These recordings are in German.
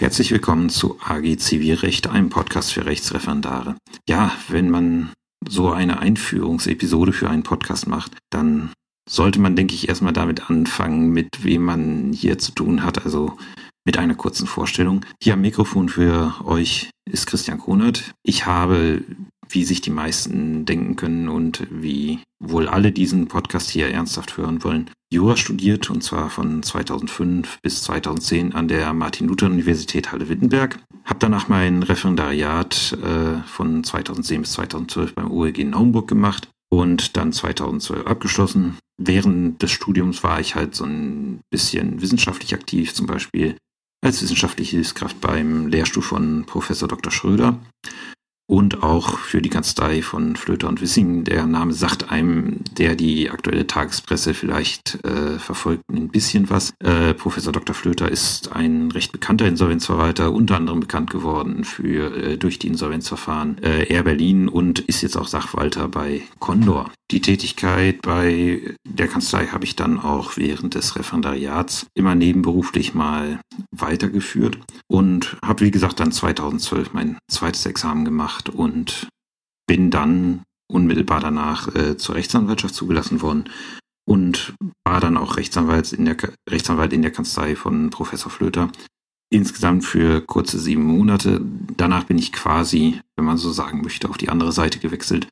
Herzlich willkommen zu AG Zivilrecht, einem Podcast für Rechtsreferendare. Ja, wenn man so eine Einführungsepisode für einen Podcast macht, dann sollte man, denke ich, erstmal damit anfangen, mit wem man hier zu tun hat, also mit einer kurzen Vorstellung. Hier am Mikrofon für euch ist Christian Konert. Ich habe wie sich die meisten denken können und wie wohl alle diesen Podcast hier ernsthaft hören wollen, Jura studiert und zwar von 2005 bis 2010 an der Martin-Luther-Universität Halle-Wittenberg. Habe danach mein Referendariat äh, von 2010 bis 2012 beim OEG in Naumburg gemacht und dann 2012 abgeschlossen. Während des Studiums war ich halt so ein bisschen wissenschaftlich aktiv, zum Beispiel als wissenschaftliche Hilfskraft beim Lehrstuhl von Professor Dr. Schröder und auch für die Kanzlei von Flöter und Wissing. Der Name sagt einem, der die aktuelle Tagespresse vielleicht äh, verfolgt, ein bisschen was. Äh, Professor Dr. Flöter ist ein recht bekannter Insolvenzverwalter, unter anderem bekannt geworden für äh, durch die Insolvenzverfahren äh, Air Berlin und ist jetzt auch Sachwalter bei Condor. Die Tätigkeit bei der Kanzlei habe ich dann auch während des Referendariats immer nebenberuflich mal weitergeführt und habe, wie gesagt, dann 2012 mein zweites Examen gemacht und bin dann unmittelbar danach äh, zur Rechtsanwaltschaft zugelassen worden und war dann auch Rechtsanwalt in der, Rechtsanwalt in der Kanzlei von Professor Flöter. Insgesamt für kurze sieben Monate. Danach bin ich quasi, wenn man so sagen möchte, auf die andere Seite gewechselt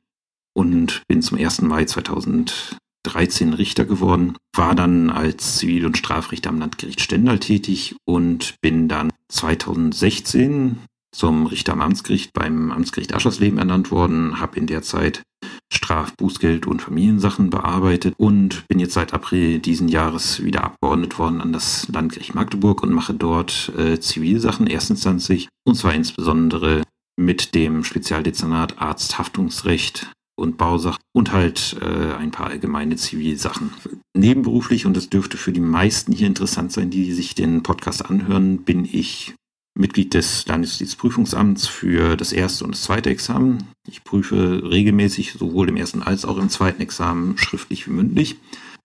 und bin zum 1. Mai 2013 Richter geworden, war dann als Zivil- und Strafrichter am Landgericht Stendal tätig und bin dann 2016 zum Richter am Amtsgericht beim Amtsgericht Aschersleben ernannt worden, habe in der Zeit Straf-, Bußgeld und Familiensachen bearbeitet und bin jetzt seit April diesen Jahres wieder abgeordnet worden an das Landgericht Magdeburg und mache dort äh, Zivilsachen erstinstanzlich und zwar insbesondere mit dem Spezialdezernat Arzthaftungsrecht und Bausachen und halt äh, ein paar allgemeine Zivilsachen. Nebenberuflich, und das dürfte für die meisten hier interessant sein, die sich den Podcast anhören, bin ich Mitglied des Landesjustizprüfungsamts für das erste und das zweite Examen. Ich prüfe regelmäßig sowohl im ersten als auch im zweiten Examen schriftlich wie mündlich.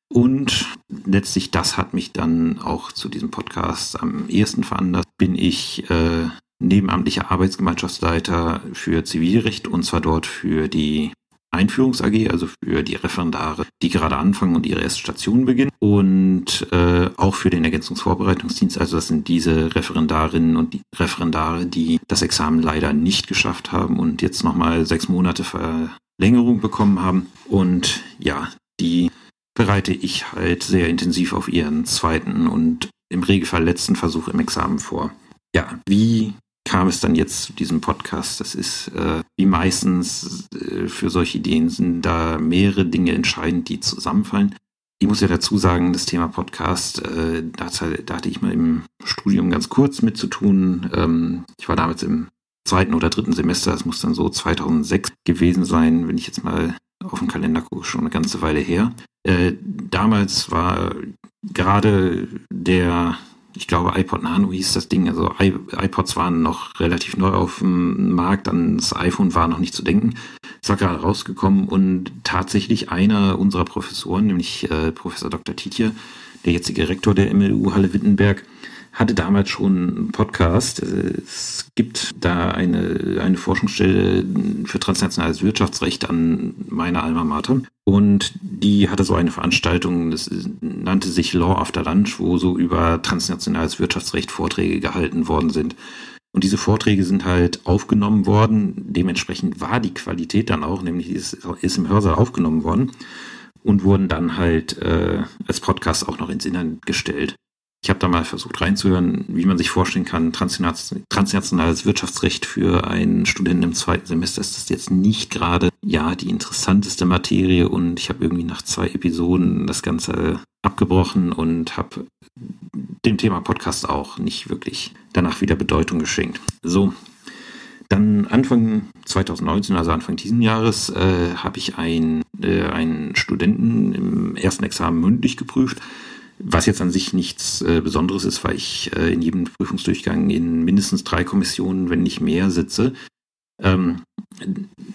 Und letztlich das hat mich dann auch zu diesem Podcast am ehesten veranlasst. Bin ich äh, nebenamtlicher Arbeitsgemeinschaftsleiter für Zivilrecht und zwar dort für die Einführungs AG, also für die Referendare, die gerade anfangen und ihre erste Station beginnen. Und äh, auch für den Ergänzungsvorbereitungsdienst, also das sind diese Referendarinnen und die Referendare, die das Examen leider nicht geschafft haben und jetzt nochmal sechs Monate Verlängerung bekommen haben. Und ja, die bereite ich halt sehr intensiv auf ihren zweiten und im Regelfall letzten Versuch im Examen vor. Ja, wie kam es dann jetzt zu diesem Podcast. Das ist äh, wie meistens äh, für solche Ideen sind da mehrere Dinge entscheidend, die zusammenfallen. Ich muss ja dazu sagen, das Thema Podcast, äh, da, da hatte ich mal im Studium ganz kurz mit zu tun. Ähm, ich war damals im zweiten oder dritten Semester, das muss dann so 2006 gewesen sein, wenn ich jetzt mal auf den Kalender gucke, schon eine ganze Weile her. Äh, damals war gerade der ich glaube, iPod Nano hieß das Ding. Also iPods waren noch relativ neu auf dem Markt, dann das iPhone war noch nicht zu denken. Es war gerade rausgekommen und tatsächlich einer unserer Professoren, nämlich äh, Professor Dr. Tietje, der jetzige Rektor der MLU Halle Wittenberg, hatte damals schon einen Podcast. Es gibt da eine, eine Forschungsstelle für transnationales Wirtschaftsrecht an meiner Alma Mater. Und die hatte so eine Veranstaltung, das nannte sich Law After Lunch, wo so über transnationales Wirtschaftsrecht Vorträge gehalten worden sind. Und diese Vorträge sind halt aufgenommen worden. Dementsprechend war die Qualität dann auch, nämlich ist, ist im Hörsaal aufgenommen worden und wurden dann halt äh, als Podcast auch noch ins Internet gestellt. Ich habe da mal versucht reinzuhören, wie man sich vorstellen kann, transnationales Wirtschaftsrecht für einen Studenten im zweiten Semester ist das jetzt nicht gerade ja die interessanteste Materie und ich habe irgendwie nach zwei Episoden das Ganze abgebrochen und habe dem Thema Podcast auch nicht wirklich danach wieder Bedeutung geschenkt. So, dann Anfang 2019, also Anfang diesen Jahres, äh, habe ich ein, äh, einen Studenten im ersten Examen mündlich geprüft was jetzt an sich nichts äh, Besonderes ist, weil ich äh, in jedem Prüfungsdurchgang in mindestens drei Kommissionen, wenn nicht mehr, sitze. Ähm,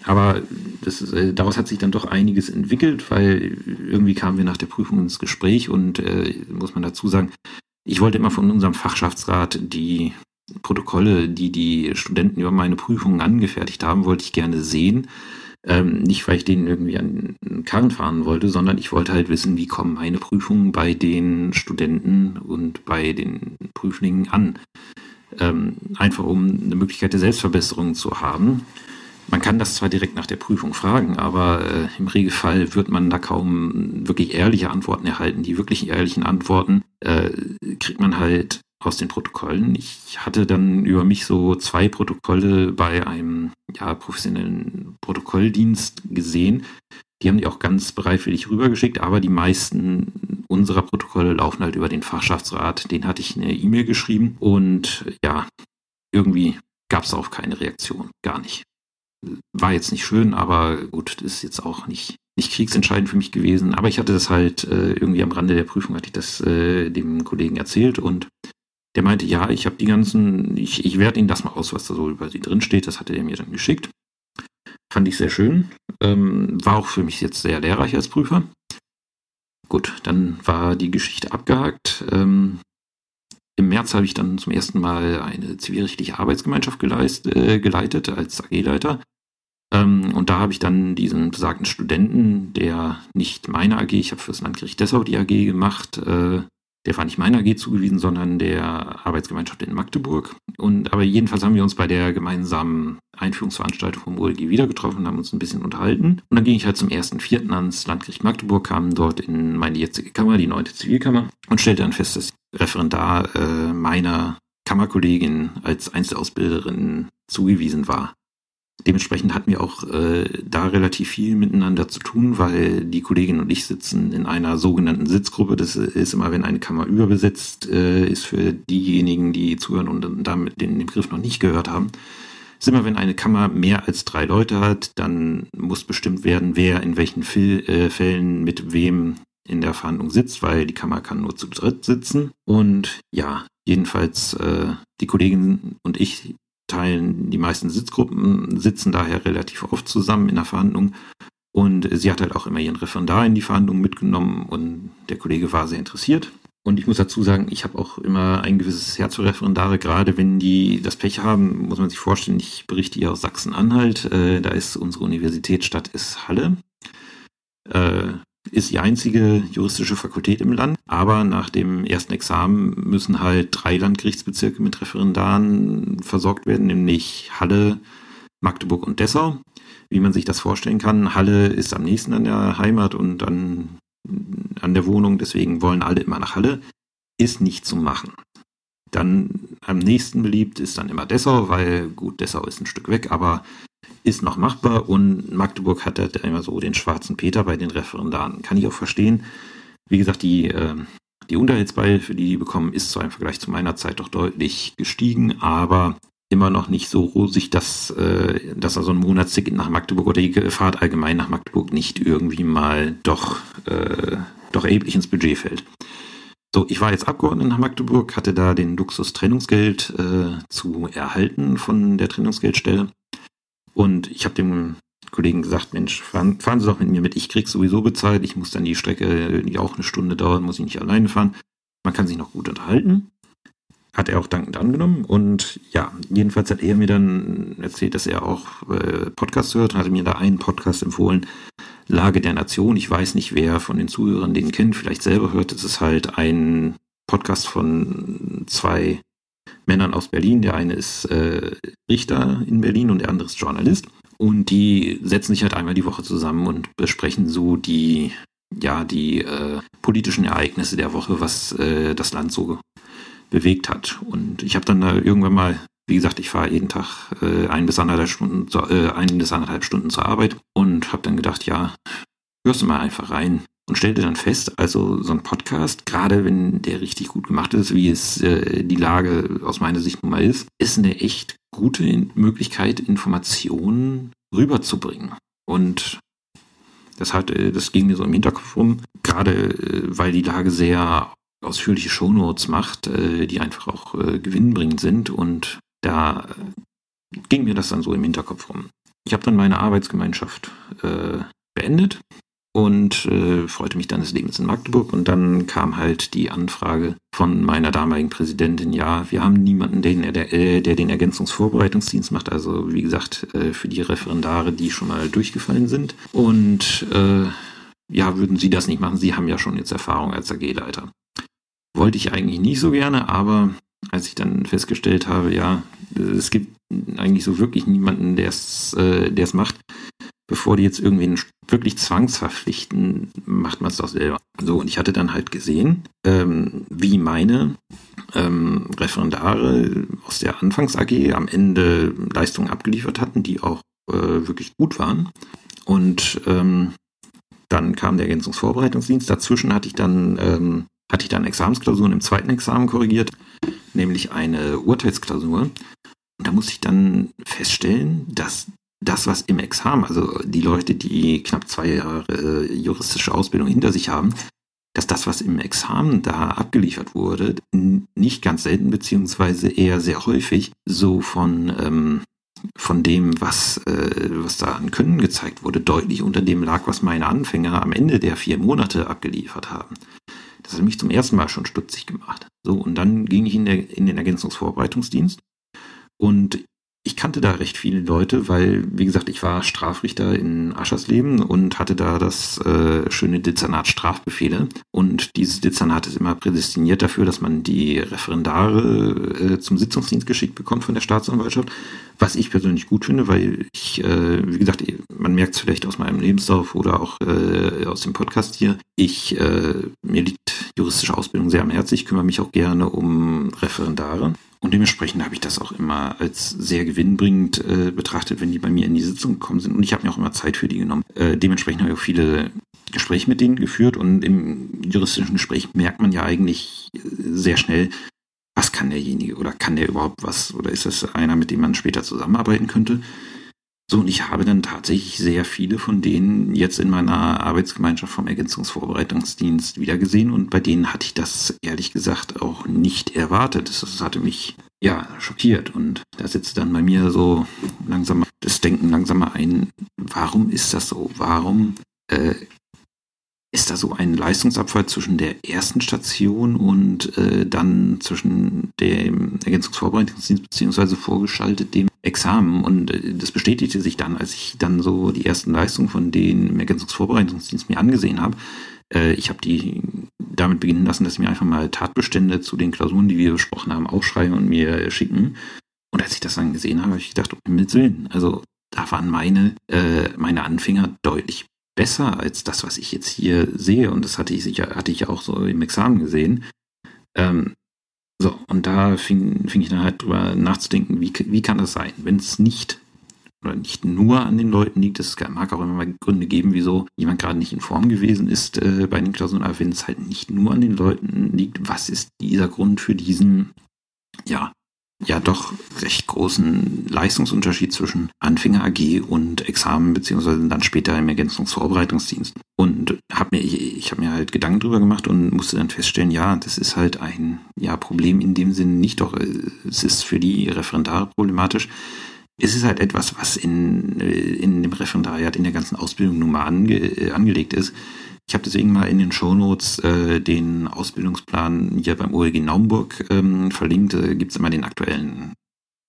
aber das, äh, daraus hat sich dann doch einiges entwickelt, weil irgendwie kamen wir nach der Prüfung ins Gespräch und äh, muss man dazu sagen, ich wollte immer von unserem Fachschaftsrat die Protokolle, die die Studenten über meine Prüfungen angefertigt haben, wollte ich gerne sehen. Ähm, nicht, weil ich denen irgendwie an den Karren fahren wollte, sondern ich wollte halt wissen, wie kommen meine Prüfungen bei den Studenten und bei den Prüflingen an. Ähm, einfach um eine Möglichkeit der Selbstverbesserung zu haben. Man kann das zwar direkt nach der Prüfung fragen, aber äh, im Regelfall wird man da kaum wirklich ehrliche Antworten erhalten. Die wirklich ehrlichen Antworten äh, kriegt man halt aus den Protokollen. Ich hatte dann über mich so zwei Protokolle bei einem ja, professionellen Protokolldienst gesehen. Die haben die auch ganz bereitwillig rübergeschickt, aber die meisten unserer Protokolle laufen halt über den Fachschaftsrat. Den hatte ich eine E-Mail geschrieben und ja, irgendwie gab es auch keine Reaktion, gar nicht. War jetzt nicht schön, aber gut, ist jetzt auch nicht, nicht kriegsentscheidend für mich gewesen. Aber ich hatte das halt äh, irgendwie am Rande der Prüfung, hatte ich das äh, dem Kollegen erzählt und der meinte, ja, ich habe die ganzen, ich, ich werde Ihnen das mal aus, was da so über Sie drin steht. Das hatte er mir dann geschickt. Fand ich sehr schön. Ähm, war auch für mich jetzt sehr lehrreich als Prüfer. Gut, dann war die Geschichte abgehakt. Ähm, Im März habe ich dann zum ersten Mal eine zivilrechtliche Arbeitsgemeinschaft geleist, äh, geleitet als AG-Leiter. Ähm, und da habe ich dann diesen besagten Studenten, der nicht meine AG, ich habe fürs Landgericht Dessau die AG gemacht, äh, der war nicht meiner AG zugewiesen, sondern der Arbeitsgemeinschaft in Magdeburg. Und aber jedenfalls haben wir uns bei der gemeinsamen Einführungsveranstaltung vom OLG wieder getroffen, haben uns ein bisschen unterhalten. Und dann ging ich halt zum ersten Vierten ans Landgericht Magdeburg, kam dort in meine jetzige Kammer, die neunte Zivilkammer, und stellte dann fest, dass Referendar äh, meiner Kammerkollegin als Einzelausbilderin zugewiesen war. Dementsprechend hatten wir auch äh, da relativ viel miteinander zu tun, weil die Kollegin und ich sitzen in einer sogenannten Sitzgruppe. Das ist immer, wenn eine Kammer überbesetzt äh, ist für diejenigen, die zuhören und damit den, Begriff noch nicht gehört haben. Ist immer, wenn eine Kammer mehr als drei Leute hat, dann muss bestimmt werden, wer in welchen Fil äh, Fällen mit wem in der Verhandlung sitzt, weil die Kammer kann nur zu dritt sitzen. Und ja, jedenfalls äh, die Kollegin und ich teilen die meisten Sitzgruppen, sitzen daher relativ oft zusammen in der Verhandlung. Und sie hat halt auch immer ihren Referendar in die Verhandlungen mitgenommen und der Kollege war sehr interessiert. Und ich muss dazu sagen, ich habe auch immer ein gewisses Herz für Referendare, gerade wenn die das Pech haben, muss man sich vorstellen, ich berichte hier aus Sachsen-Anhalt, äh, da ist unsere Universitätsstadt ist Halle. Äh, ist die einzige juristische Fakultät im Land. Aber nach dem ersten Examen müssen halt drei Landgerichtsbezirke mit Referendaren versorgt werden, nämlich Halle, Magdeburg und Dessau. Wie man sich das vorstellen kann, Halle ist am nächsten an der Heimat und an, an der Wohnung, deswegen wollen alle immer nach Halle. Ist nicht zu machen. Dann am nächsten beliebt ist dann immer Dessau, weil gut, Dessau ist ein Stück weg, aber ist noch machbar und Magdeburg hat halt immer so den schwarzen Peter bei den Referendaren. Kann ich auch verstehen. Wie gesagt, die, äh, die Unterhaltsbeihilfe, die die bekommen, ist zwar im Vergleich zu meiner Zeit doch deutlich gestiegen, aber immer noch nicht so rosig, dass, äh, dass also ein Monatsticket nach Magdeburg oder die Fahrt allgemein nach Magdeburg nicht irgendwie mal doch, äh, doch erheblich ins Budget fällt. So, ich war jetzt Abgeordneter nach Magdeburg, hatte da den Luxus Trennungsgeld äh, zu erhalten von der Trennungsgeldstelle und ich habe dem Kollegen gesagt, Mensch, fahren, fahren Sie doch mit mir mit, ich krieg's sowieso bezahlt, ich muss dann die Strecke, die auch eine Stunde dauert, muss ich nicht alleine fahren. Man kann sich noch gut unterhalten. Hat er auch dankend angenommen und ja, jedenfalls hat er mir dann erzählt, dass er auch äh, Podcasts hört, hatte mir da einen Podcast empfohlen, Lage der Nation. Ich weiß nicht, wer von den Zuhörern den kennt, vielleicht selber hört. Es ist halt ein Podcast von zwei Männern aus Berlin. Der eine ist äh, Richter in Berlin und der andere ist Journalist. Und die setzen sich halt einmal die Woche zusammen und besprechen so die, ja, die äh, politischen Ereignisse der Woche, was äh, das Land so bewegt hat. Und ich habe dann da irgendwann mal, wie gesagt, ich fahre jeden Tag äh, ein bis anderthalb Stunden, zu, äh, ein bis anderthalb Stunden zur Arbeit und habe dann gedacht, ja, hörst du mal einfach rein und stellte dann fest, also so ein Podcast, gerade wenn der richtig gut gemacht ist, wie es äh, die Lage aus meiner Sicht nun mal ist, ist eine echt gute Möglichkeit, Informationen rüberzubringen. Und das, hat, äh, das ging mir so im Hinterkopf rum, gerade äh, weil die Lage sehr ausführliche Shownotes macht, äh, die einfach auch gewinnbringend sind. Und da ging mir das dann so im Hinterkopf rum. Ich habe dann meine Arbeitsgemeinschaft beendet und äh, freute mich dann des Lebens in Magdeburg. Und dann kam halt die Anfrage von meiner damaligen Präsidentin, ja, wir haben niemanden, den, der, äh, der den Ergänzungsvorbereitungsdienst macht. Also wie gesagt, äh, für die Referendare, die schon mal durchgefallen sind. Und äh, ja, würden Sie das nicht machen? Sie haben ja schon jetzt Erfahrung als AG-Leiter. Wollte ich eigentlich nicht so gerne, aber als ich dann festgestellt habe, ja, es gibt eigentlich so wirklich niemanden, der es äh, der es macht, bevor die jetzt irgendwen wirklich zwangsverpflichten, macht man es doch selber. So, und ich hatte dann halt gesehen, ähm, wie meine ähm, Referendare aus der Anfangs-AG am Ende Leistungen abgeliefert hatten, die auch äh, wirklich gut waren. Und ähm, dann kam der Ergänzungsvorbereitungsdienst. Dazwischen hatte ich dann ähm, hatte ich dann Examensklausuren im zweiten Examen korrigiert, nämlich eine Urteilsklausur. Und da musste ich dann feststellen, dass das, was im Examen, also die Leute, die knapp zwei Jahre äh, juristische Ausbildung hinter sich haben, dass das, was im Examen da abgeliefert wurde, nicht ganz selten beziehungsweise eher sehr häufig so von ähm, von dem, was, äh, was da an Können gezeigt wurde, deutlich unter dem lag, was meine Anfänger am Ende der vier Monate abgeliefert haben. Das hat mich zum ersten Mal schon stutzig gemacht. So, und dann ging ich in, der, in den Ergänzungsvorbereitungsdienst und ich kannte da recht viele Leute, weil, wie gesagt, ich war Strafrichter in Aschersleben und hatte da das äh, schöne Dezernat Strafbefehle. Und dieses Dezernat ist immer prädestiniert dafür, dass man die Referendare äh, zum Sitzungsdienst geschickt bekommt von der Staatsanwaltschaft. Was ich persönlich gut finde, weil ich, äh, wie gesagt, man merkt es vielleicht aus meinem Lebenslauf oder auch äh, aus dem Podcast hier. Ich, äh, mir liegt juristische Ausbildung sehr am Herzen. Ich kümmere mich auch gerne um Referendare. Und dementsprechend habe ich das auch immer als sehr gewinnbringend äh, betrachtet, wenn die bei mir in die Sitzung gekommen sind. Und ich habe mir auch immer Zeit für die genommen. Äh, dementsprechend habe ich auch viele Gespräche mit denen geführt. Und im juristischen Gespräch merkt man ja eigentlich äh, sehr schnell, was kann derjenige oder kann der überhaupt was? Oder ist das einer, mit dem man später zusammenarbeiten könnte? So, und ich habe dann tatsächlich sehr viele von denen jetzt in meiner Arbeitsgemeinschaft vom Ergänzungsvorbereitungsdienst wiedergesehen und bei denen hatte ich das ehrlich gesagt auch nicht erwartet. Das, hatte mich ja schockiert und da sitzt dann bei mir so langsam das Denken langsamer ein, warum ist das so? Warum äh, ist da so ein Leistungsabfall zwischen der ersten Station und äh, dann zwischen dem Ergänzungsvorbereitungsdienst beziehungsweise vorgeschaltet dem Examen? Und äh, das bestätigte sich dann, als ich dann so die ersten Leistungen von den Ergänzungsvorbereitungsdienst mir angesehen habe. Äh, ich habe die damit beginnen lassen, dass mir einfach mal Tatbestände zu den Klausuren, die wir besprochen haben, aufschreiben und mir schicken. Und als ich das dann gesehen habe, habe ich gedacht, um Himmels Willen, also da waren meine, äh, meine Anfänger deutlich besser als das, was ich jetzt hier sehe. Und das hatte ich sicher, hatte ich auch so im Examen gesehen. Ähm, so, und da fing, fing ich dann halt drüber nachzudenken, wie, wie kann das sein, wenn es nicht oder nicht nur an den Leuten liegt, es mag auch immer mal Gründe geben, wieso jemand gerade nicht in Form gewesen ist äh, bei den Klausuren, aber wenn es halt nicht nur an den Leuten liegt, was ist dieser Grund für diesen, ja, ja doch recht großen Leistungsunterschied zwischen Anfänger AG und Examen beziehungsweise dann später im Ergänzungsvorbereitungsdienst. Und hab mir, ich, habe mir halt Gedanken drüber gemacht und musste dann feststellen, ja, das ist halt ein ja, Problem in dem Sinne nicht, doch es ist für die Referendare problematisch. Es ist halt etwas, was in, in dem Referendariat in der ganzen Ausbildung nun mal ange, angelegt ist ich habe deswegen mal in den Shownotes äh, den Ausbildungsplan hier beim OEG Naumburg ähm, verlinkt. Da gibt es immer den aktuellen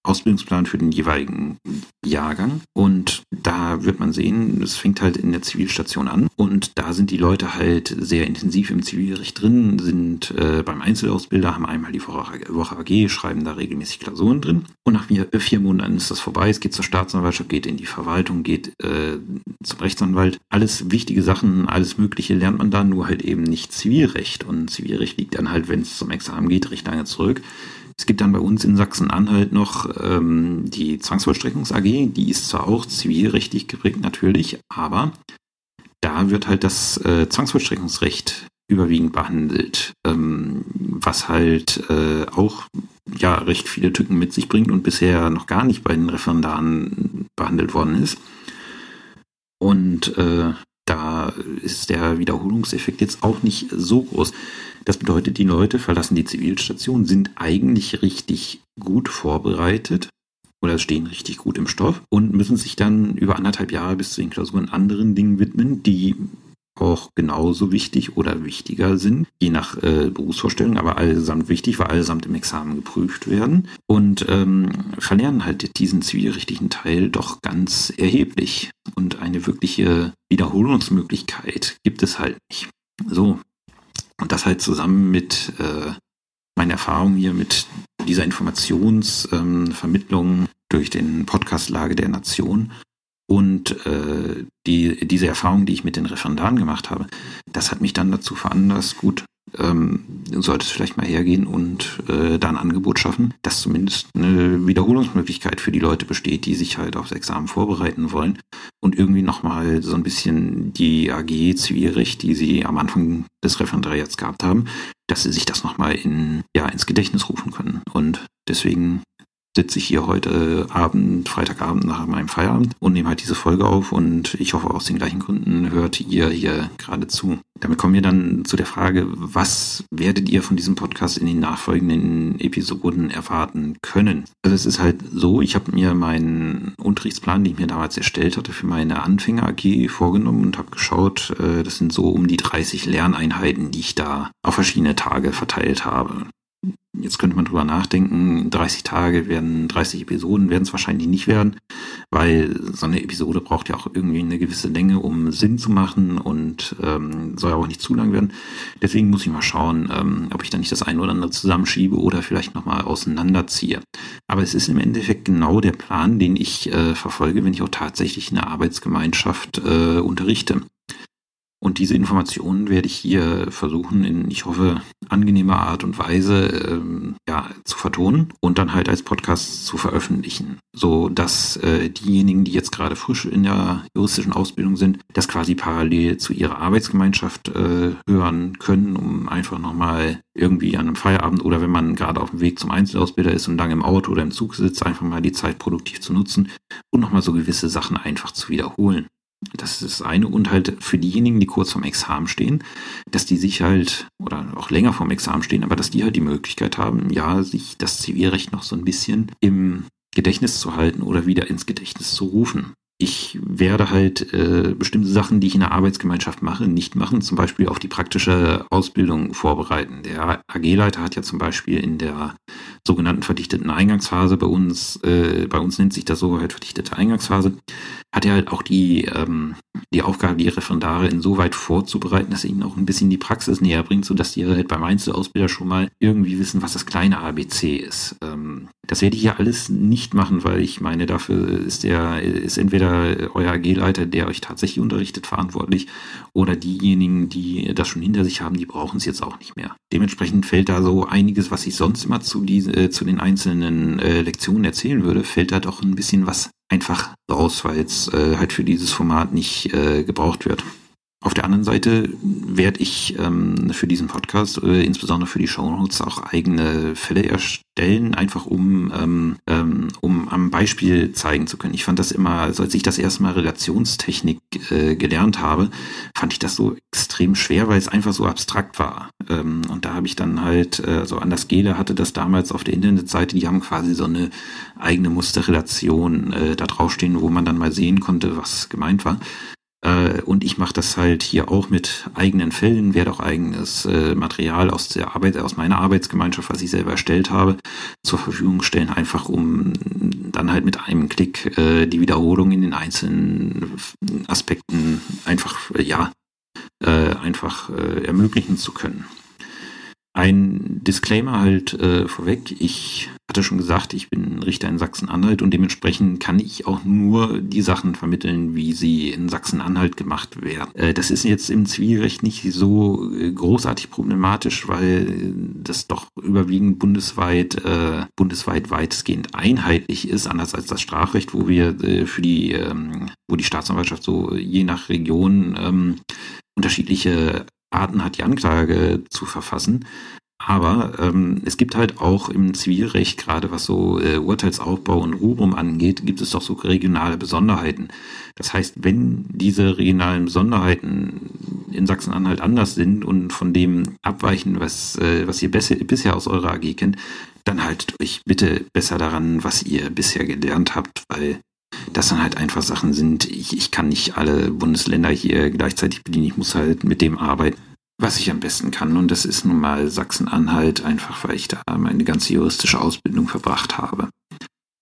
Ausbildungsplan für den jeweiligen Jahrgang. Und da wird man sehen, es fängt halt in der Zivilstation an. Und da sind die Leute halt sehr intensiv im Zivilrecht drin, sind äh, beim Einzelausbilder, haben einmal die Woche, AG, schreiben da regelmäßig Klausuren drin. Und nach vier, vier, Monaten ist das vorbei. Es geht zur Staatsanwaltschaft, geht in die Verwaltung, geht äh, zum Rechtsanwalt. Alles wichtige Sachen, alles Mögliche lernt man da, nur halt eben nicht Zivilrecht. Und Zivilrecht liegt dann halt, wenn es zum Examen geht, recht lange zurück. Es gibt dann bei uns in Sachsen-Anhalt noch ähm, die Zwangsvollstreckungs AG, die ist zwar auch zivilrechtlich geprägt natürlich, aber da wird halt das äh, Zwangsvollstreckungsrecht überwiegend behandelt, ähm, was halt äh, auch ja recht viele Tücken mit sich bringt und bisher noch gar nicht bei den Referendaren behandelt worden ist. Und äh, da ist der Wiederholungseffekt jetzt auch nicht so groß. Das bedeutet, die Leute verlassen die Zivilstation, sind eigentlich richtig gut vorbereitet oder stehen richtig gut im Stoff und müssen sich dann über anderthalb Jahre bis zu den Klausuren anderen Dingen widmen, die auch genauso wichtig oder wichtiger sind, je nach äh, Berufsvorstellung, aber allesamt wichtig, weil allesamt im Examen geprüft werden und ähm, verlernen halt diesen zivilrechtlichen Teil doch ganz erheblich. Und eine wirkliche Wiederholungsmöglichkeit gibt es halt nicht. So. Und das halt zusammen mit äh, meiner Erfahrung hier mit dieser Informationsvermittlung ähm, durch den Podcast Lage der Nation und äh, die, diese Erfahrung, die ich mit den Referendaren gemacht habe, das hat mich dann dazu veranlasst, gut, ähm, sollte es vielleicht mal hergehen und äh, da ein Angebot schaffen, dass zumindest eine Wiederholungsmöglichkeit für die Leute besteht, die sich halt aufs Examen vorbereiten wollen und irgendwie nochmal so ein bisschen die AG Zivilrecht, die sie am Anfang des Referendariats gehabt haben, dass sie sich das nochmal in, ja, ins Gedächtnis rufen können. Und deswegen sitze ich hier heute Abend, Freitagabend nach meinem Feierabend und nehme halt diese Folge auf und ich hoffe aus den gleichen Gründen hört ihr hier gerade zu. Damit kommen wir dann zu der Frage, was werdet ihr von diesem Podcast in den nachfolgenden Episoden erwarten können? Also es ist halt so, ich habe mir meinen Unterrichtsplan, den ich mir damals erstellt hatte, für meine Anfänger AG vorgenommen und habe geschaut, äh, das sind so um die 30 Lerneinheiten, die ich da auf verschiedene Tage verteilt habe. Jetzt könnte man drüber nachdenken, 30 Tage werden, 30 Episoden werden es wahrscheinlich nicht werden, weil so eine Episode braucht ja auch irgendwie eine gewisse Länge, um Sinn zu machen und ähm, soll ja auch nicht zu lang werden. Deswegen muss ich mal schauen, ähm, ob ich da nicht das eine oder andere zusammenschiebe oder vielleicht nochmal auseinanderziehe. Aber es ist im Endeffekt genau der Plan, den ich äh, verfolge, wenn ich auch tatsächlich in einer Arbeitsgemeinschaft äh, unterrichte. Und diese Informationen werde ich hier versuchen, in, ich hoffe, angenehmer Art und Weise ähm, ja, zu vertonen und dann halt als Podcast zu veröffentlichen, so dass äh, diejenigen, die jetzt gerade frisch in der juristischen Ausbildung sind, das quasi parallel zu ihrer Arbeitsgemeinschaft äh, hören können, um einfach nochmal irgendwie an einem Feierabend oder wenn man gerade auf dem Weg zum Einzelausbilder ist und lange im Auto oder im Zug sitzt, einfach mal die Zeit produktiv zu nutzen und nochmal so gewisse Sachen einfach zu wiederholen. Das ist das eine. Und halt für diejenigen, die kurz vorm Examen stehen, dass die sich halt, oder auch länger vorm Examen stehen, aber dass die halt die Möglichkeit haben, ja, sich das Zivilrecht noch so ein bisschen im Gedächtnis zu halten oder wieder ins Gedächtnis zu rufen ich werde halt äh, bestimmte Sachen, die ich in der Arbeitsgemeinschaft mache, nicht machen, zum Beispiel auf die praktische Ausbildung vorbereiten. Der AG-Leiter hat ja zum Beispiel in der sogenannten verdichteten Eingangsphase bei uns, äh, bei uns nennt sich das so halt verdichtete Eingangsphase, hat er halt auch die, ähm, die Aufgabe, die Referendare insoweit vorzubereiten, dass er ihnen auch ein bisschen die Praxis näher bringt, sodass die halt beim Einzelausbilder schon mal irgendwie wissen, was das kleine ABC ist. Ähm, das werde ich hier alles nicht machen, weil ich meine, dafür ist der, ist entweder euer AG-Leiter, der euch tatsächlich unterrichtet, verantwortlich, oder diejenigen, die das schon hinter sich haben, die brauchen es jetzt auch nicht mehr. Dementsprechend fällt da so einiges, was ich sonst immer zu, diese, äh, zu den einzelnen äh, Lektionen erzählen würde, fällt da doch ein bisschen was einfach raus, weil es äh, halt für dieses Format nicht äh, gebraucht wird. Auf der anderen Seite werde ich ähm, für diesen Podcast, äh, insbesondere für die Show Notes, auch eigene Fälle erstellen, einfach um, ähm, ähm, um am Beispiel zeigen zu können. Ich fand das immer, also als ich das erste Mal Relationstechnik äh, gelernt habe, fand ich das so extrem schwer, weil es einfach so abstrakt war. Ähm, und da habe ich dann halt, äh, so Anders Gele hatte das damals auf der Internetseite, die haben quasi so eine eigene Musterrelation äh, da draufstehen, wo man dann mal sehen konnte, was gemeint war. Äh, und ich mache das halt hier auch mit eigenen Fällen, werde auch eigenes äh, Material aus der Arbeit, aus meiner Arbeitsgemeinschaft, was ich selber erstellt habe, zur Verfügung stellen, einfach um dann halt mit einem Klick äh, die Wiederholung in den einzelnen Aspekten einfach, ja, äh, einfach äh, ermöglichen zu können. Ein Disclaimer halt äh, vorweg. Ich hatte schon gesagt, ich bin Richter in Sachsen-Anhalt und dementsprechend kann ich auch nur die Sachen vermitteln, wie sie in Sachsen-Anhalt gemacht werden. Äh, das ist jetzt im Zivilrecht nicht so äh, großartig problematisch, weil das doch überwiegend bundesweit, äh, bundesweit weitestgehend einheitlich ist, anders als das Strafrecht, wo wir äh, für die, ähm, wo die Staatsanwaltschaft so je nach Region ähm, unterschiedliche Arten hat, die Anklage zu verfassen. Aber ähm, es gibt halt auch im Zivilrecht, gerade was so äh, Urteilsaufbau und Ruhrum angeht, gibt es doch so regionale Besonderheiten. Das heißt, wenn diese regionalen Besonderheiten in Sachsen-Anhalt anders sind und von dem abweichen, was, äh, was ihr bisher aus eurer AG kennt, dann haltet euch bitte besser daran, was ihr bisher gelernt habt, weil das dann halt einfach Sachen sind, ich, ich kann nicht alle Bundesländer hier gleichzeitig bedienen, ich muss halt mit dem arbeiten, was ich am besten kann. Und das ist nun mal Sachsen-Anhalt, einfach weil ich da meine ganze juristische Ausbildung verbracht habe.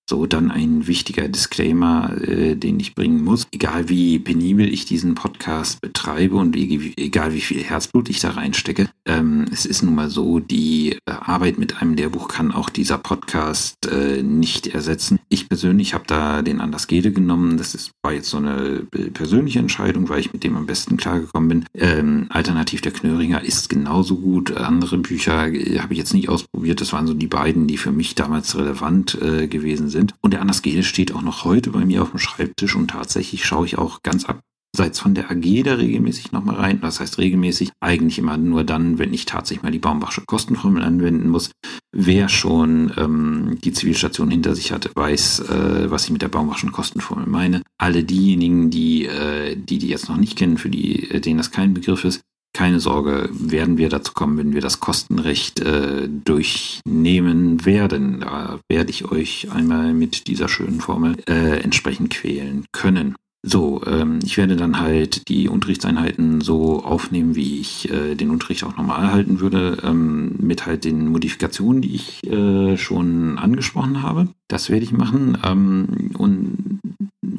So, dann ein wichtiger Disclaimer, äh, den ich bringen muss. Egal wie penibel ich diesen Podcast betreibe und egal wie viel Herzblut ich da reinstecke, ähm, es ist nun mal so, die äh, Arbeit mit einem Lehrbuch kann auch dieser Podcast äh, nicht ersetzen. Ich persönlich habe da den Anders Gede genommen. Das ist, war jetzt so eine persönliche Entscheidung, weil ich mit dem am besten klargekommen bin. Ähm, Alternativ der Knöringer ist genauso gut. Andere Bücher äh, habe ich jetzt nicht ausprobiert. Das waren so die beiden, die für mich damals relevant äh, gewesen sind sind. Und der Anders Gede steht auch noch heute bei mir auf dem Schreibtisch und tatsächlich schaue ich auch ganz abseits von der AG da regelmäßig nochmal rein. Das heißt regelmäßig, eigentlich immer nur dann, wenn ich tatsächlich mal die Baumbachsche Kostenformel anwenden muss. Wer schon ähm, die Zivilstation hinter sich hat, weiß, äh, was ich mit der Baumbachschen Kostenformel meine. Alle diejenigen, die, äh, die die jetzt noch nicht kennen, für die, äh, denen das kein Begriff ist, keine Sorge, werden wir dazu kommen, wenn wir das Kostenrecht äh, durchnehmen werden. Da werde ich euch einmal mit dieser schönen Formel äh, entsprechend quälen können. So, ähm, ich werde dann halt die Unterrichtseinheiten so aufnehmen, wie ich äh, den Unterricht auch normal halten würde, ähm, mit halt den Modifikationen, die ich äh, schon angesprochen habe. Das werde ich machen. Ähm, und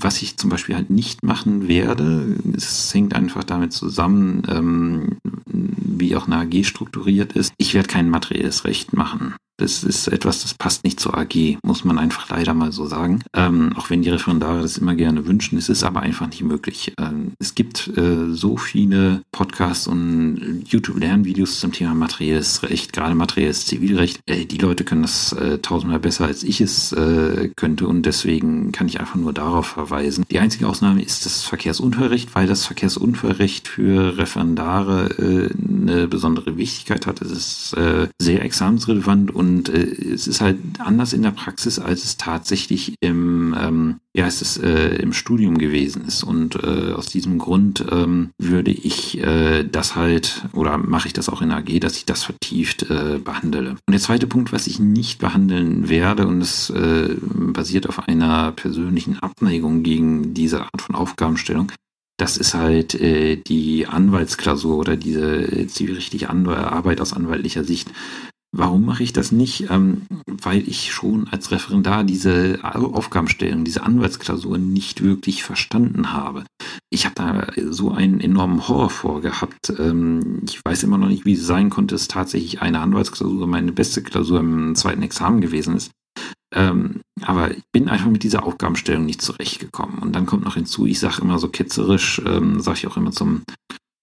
was ich zum Beispiel halt nicht machen werde, es hängt einfach damit zusammen, ähm, wie auch eine AG strukturiert ist. Ich werde kein materielles Recht machen. Das ist etwas, das passt nicht zur AG, muss man einfach leider mal so sagen. Ähm, auch wenn die Referendare das immer gerne wünschen, es ist aber einfach nicht möglich. Ähm, es gibt äh, so viele Podcasts und YouTube-Lernvideos zum Thema materielles Recht, gerade materielles Zivilrecht. Äh, die Leute können das äh, tausendmal besser, als ich es äh, könnte und deswegen kann ich einfach nur darauf verweisen. Die einzige Ausnahme ist das Verkehrsunfallrecht, weil das Verkehrsunfallrecht für Referendare äh, eine besondere Wichtigkeit hat. Es ist äh, sehr examensrelevant und und äh, es ist halt anders in der Praxis, als es tatsächlich im, ähm, wie heißt es, äh, im Studium gewesen ist. Und äh, aus diesem Grund ähm, würde ich äh, das halt, oder mache ich das auch in AG, dass ich das vertieft äh, behandle. Und der zweite Punkt, was ich nicht behandeln werde, und das äh, basiert auf einer persönlichen Abneigung gegen diese Art von Aufgabenstellung, das ist halt äh, die Anwaltsklausur oder diese äh, zivilrechtliche Arbeit aus anwaltlicher Sicht. Warum mache ich das nicht? Ähm, weil ich schon als Referendar diese Aufgabenstellung, diese Anwaltsklausur nicht wirklich verstanden habe. Ich habe da so einen enormen Horror vorgehabt. Ähm, ich weiß immer noch nicht, wie es sein konnte, dass tatsächlich eine Anwaltsklausur meine beste Klausur im zweiten Examen gewesen ist. Ähm, aber ich bin einfach mit dieser Aufgabenstellung nicht zurechtgekommen. Und dann kommt noch hinzu, ich sage immer so ketzerisch, ähm, sage ich auch immer zum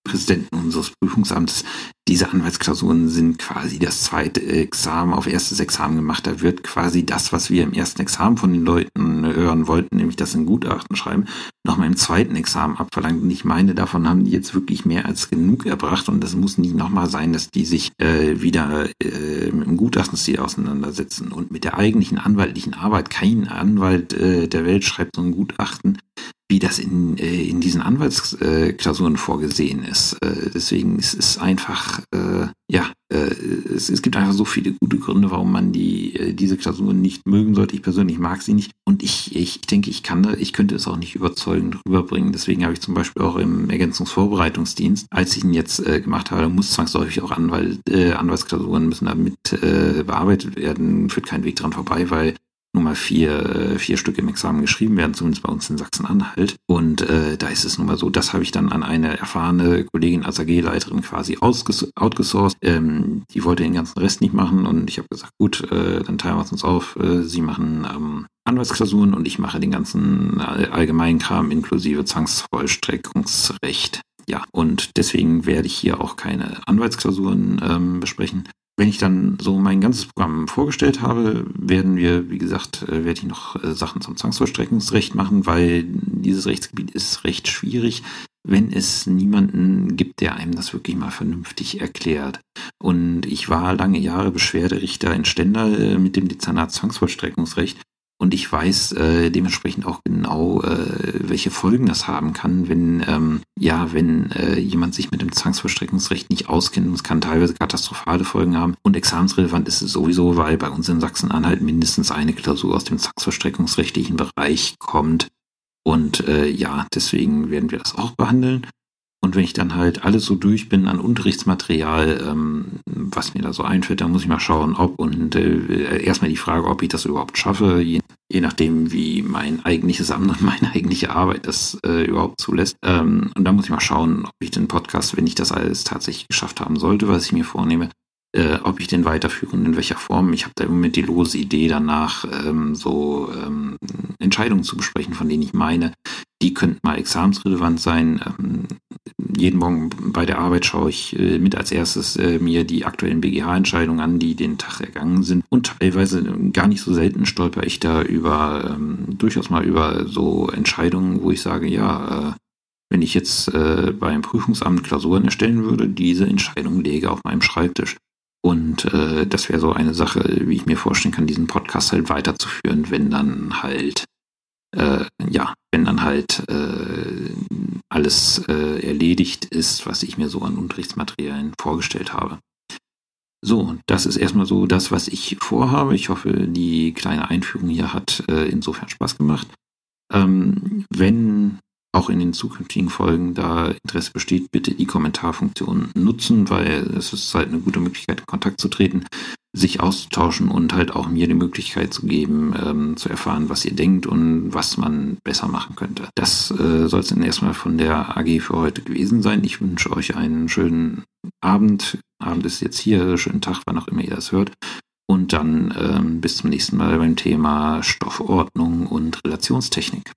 Präsidenten unseres Prüfungsamtes, diese Anwaltsklausuren sind quasi das zweite Examen auf erstes Examen gemacht. Da wird quasi das, was wir im ersten Examen von den Leuten hören wollten, nämlich das in Gutachten schreiben, nochmal im zweiten Examen abverlangt. Und ich meine, davon haben die jetzt wirklich mehr als genug erbracht. Und das muss nicht nochmal sein, dass die sich äh, wieder äh, mit dem Gutachtenstil auseinandersetzen und mit der eigentlichen anwaltlichen Arbeit. Kein Anwalt äh, der Welt schreibt so ein Gutachten wie das in, äh, in diesen Anwaltsklausuren vorgesehen ist. Äh, deswegen ist es einfach, äh, ja, es, es gibt einfach so viele gute Gründe, warum man die, diese Klausuren nicht mögen sollte. Ich persönlich mag sie nicht und ich, ich denke, ich kann, ich könnte es auch nicht überzeugend rüberbringen. Deswegen habe ich zum Beispiel auch im Ergänzungsvorbereitungsdienst, als ich ihn jetzt gemacht habe, muss zwangsläufig auch Anwalt, Anwaltsklausuren müssen damit bearbeitet werden, führt kein Weg dran vorbei, weil nur mal vier, äh, vier Stück im Examen geschrieben werden, zumindest bei uns in Sachsen-Anhalt. Und äh, da ist es nun mal so, das habe ich dann an eine erfahrene Kollegin als AG-Leiterin quasi outgesourced. Ähm, die wollte den ganzen Rest nicht machen und ich habe gesagt, gut, äh, dann teilen wir es uns auf. Äh, sie machen ähm, Anwaltsklausuren und ich mache den ganzen äh, allgemeinen Kram inklusive Zwangsvollstreckungsrecht. Ja, und deswegen werde ich hier auch keine Anwaltsklausuren ähm, besprechen. Wenn ich dann so mein ganzes Programm vorgestellt habe, werden wir, wie gesagt, äh, werde ich noch äh, Sachen zum Zwangsvollstreckungsrecht machen, weil dieses Rechtsgebiet ist recht schwierig, wenn es niemanden gibt, der einem das wirklich mal vernünftig erklärt. Und ich war lange Jahre Beschwerderichter in Stendal äh, mit dem Dezernat Zwangsvollstreckungsrecht und ich weiß äh, dementsprechend auch genau, äh, welche Folgen das haben kann, wenn ähm, ja, wenn äh, jemand sich mit dem Zwangsvollstreckungsrecht nicht auskennt. Es kann teilweise katastrophale Folgen haben. Und examensrelevant ist es sowieso, weil bei uns in Sachsen-Anhalt mindestens eine Klausur aus dem zwangsvollstreckungsrechtlichen Bereich kommt. Und äh, ja, deswegen werden wir das auch behandeln. Und wenn ich dann halt alles so durch bin an Unterrichtsmaterial, ähm, was mir da so einfällt, dann muss ich mal schauen, ob und äh, erstmal die Frage, ob ich das überhaupt schaffe, je, je nachdem, wie mein eigentliches Amt und meine eigentliche Arbeit das äh, überhaupt zulässt. Ähm, und dann muss ich mal schauen, ob ich den Podcast, wenn ich das alles tatsächlich geschafft haben sollte, was ich mir vornehme, äh, ob ich den weiterführe und in welcher Form. Ich habe da im Moment die lose Idee danach, ähm, so ähm, Entscheidungen zu besprechen, von denen ich meine, die könnten mal examensrelevant sein. Ähm, jeden Morgen bei der Arbeit schaue ich äh, mit als erstes äh, mir die aktuellen BGH-Entscheidungen an, die den Tag ergangen sind. Und teilweise gar nicht so selten stolper ich da über ähm, durchaus mal über so Entscheidungen, wo ich sage, ja, äh, wenn ich jetzt äh, beim Prüfungsamt Klausuren erstellen würde, diese Entscheidung lege auf meinem Schreibtisch. Und äh, das wäre so eine Sache, wie ich mir vorstellen kann, diesen Podcast halt weiterzuführen, wenn dann halt, äh, ja, wenn dann halt äh, alles äh, erledigt ist, was ich mir so an Unterrichtsmaterialien vorgestellt habe. So, das ist erstmal so das, was ich vorhabe. Ich hoffe, die kleine Einführung hier hat äh, insofern Spaß gemacht. Ähm, wenn auch in den zukünftigen Folgen da Interesse besteht, bitte die Kommentarfunktion nutzen, weil es ist halt eine gute Möglichkeit, in Kontakt zu treten, sich auszutauschen und halt auch mir die Möglichkeit zu geben, ähm, zu erfahren, was ihr denkt und was man besser machen könnte. Das äh, soll es dann erstmal von der AG für heute gewesen sein. Ich wünsche euch einen schönen Abend. Abend ist jetzt hier, schönen Tag, wann auch immer ihr das hört. Und dann ähm, bis zum nächsten Mal beim Thema Stoffordnung und Relationstechnik.